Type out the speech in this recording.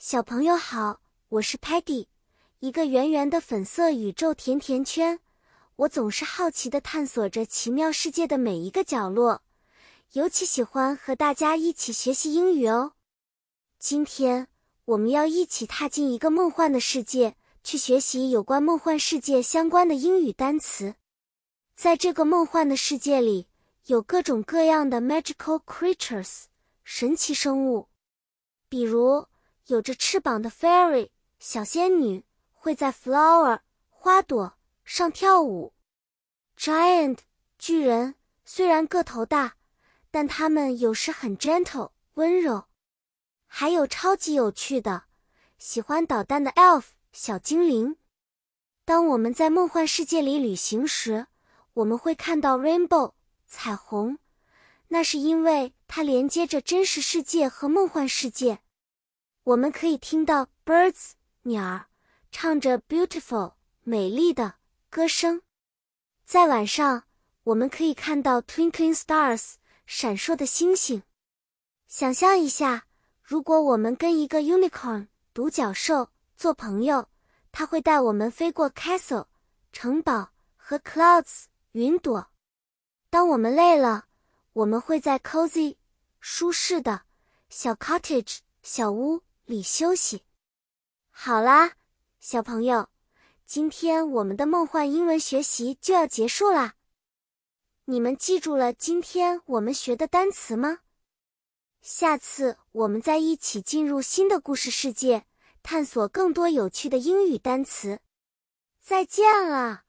小朋友好，我是 Patty，一个圆圆的粉色宇宙甜甜圈。我总是好奇地探索着奇妙世界的每一个角落，尤其喜欢和大家一起学习英语哦。今天我们要一起踏进一个梦幻的世界，去学习有关梦幻世界相关的英语单词。在这个梦幻的世界里，有各种各样的 magical creatures 神奇生物，比如。有着翅膀的 fairy 小仙女会在 flower 花朵上跳舞。giant 巨人虽然个头大，但他们有时很 gentle 温柔。还有超级有趣的，喜欢捣蛋的 elf 小精灵。当我们在梦幻世界里旅行时，我们会看到 rainbow 彩虹，那是因为它连接着真实世界和梦幻世界。我们可以听到 birds 鸟儿唱着 beautiful 美丽的歌声，在晚上我们可以看到 twinkling stars 闪烁的星星。想象一下，如果我们跟一个 unicorn 独角兽做朋友，它会带我们飞过 castle 城堡和 clouds 云朵。当我们累了，我们会在 cozy 舒适的小 cottage 小屋。里休息。好啦，小朋友，今天我们的梦幻英文学习就要结束啦。你们记住了今天我们学的单词吗？下次我们再一起进入新的故事世界，探索更多有趣的英语单词。再见了。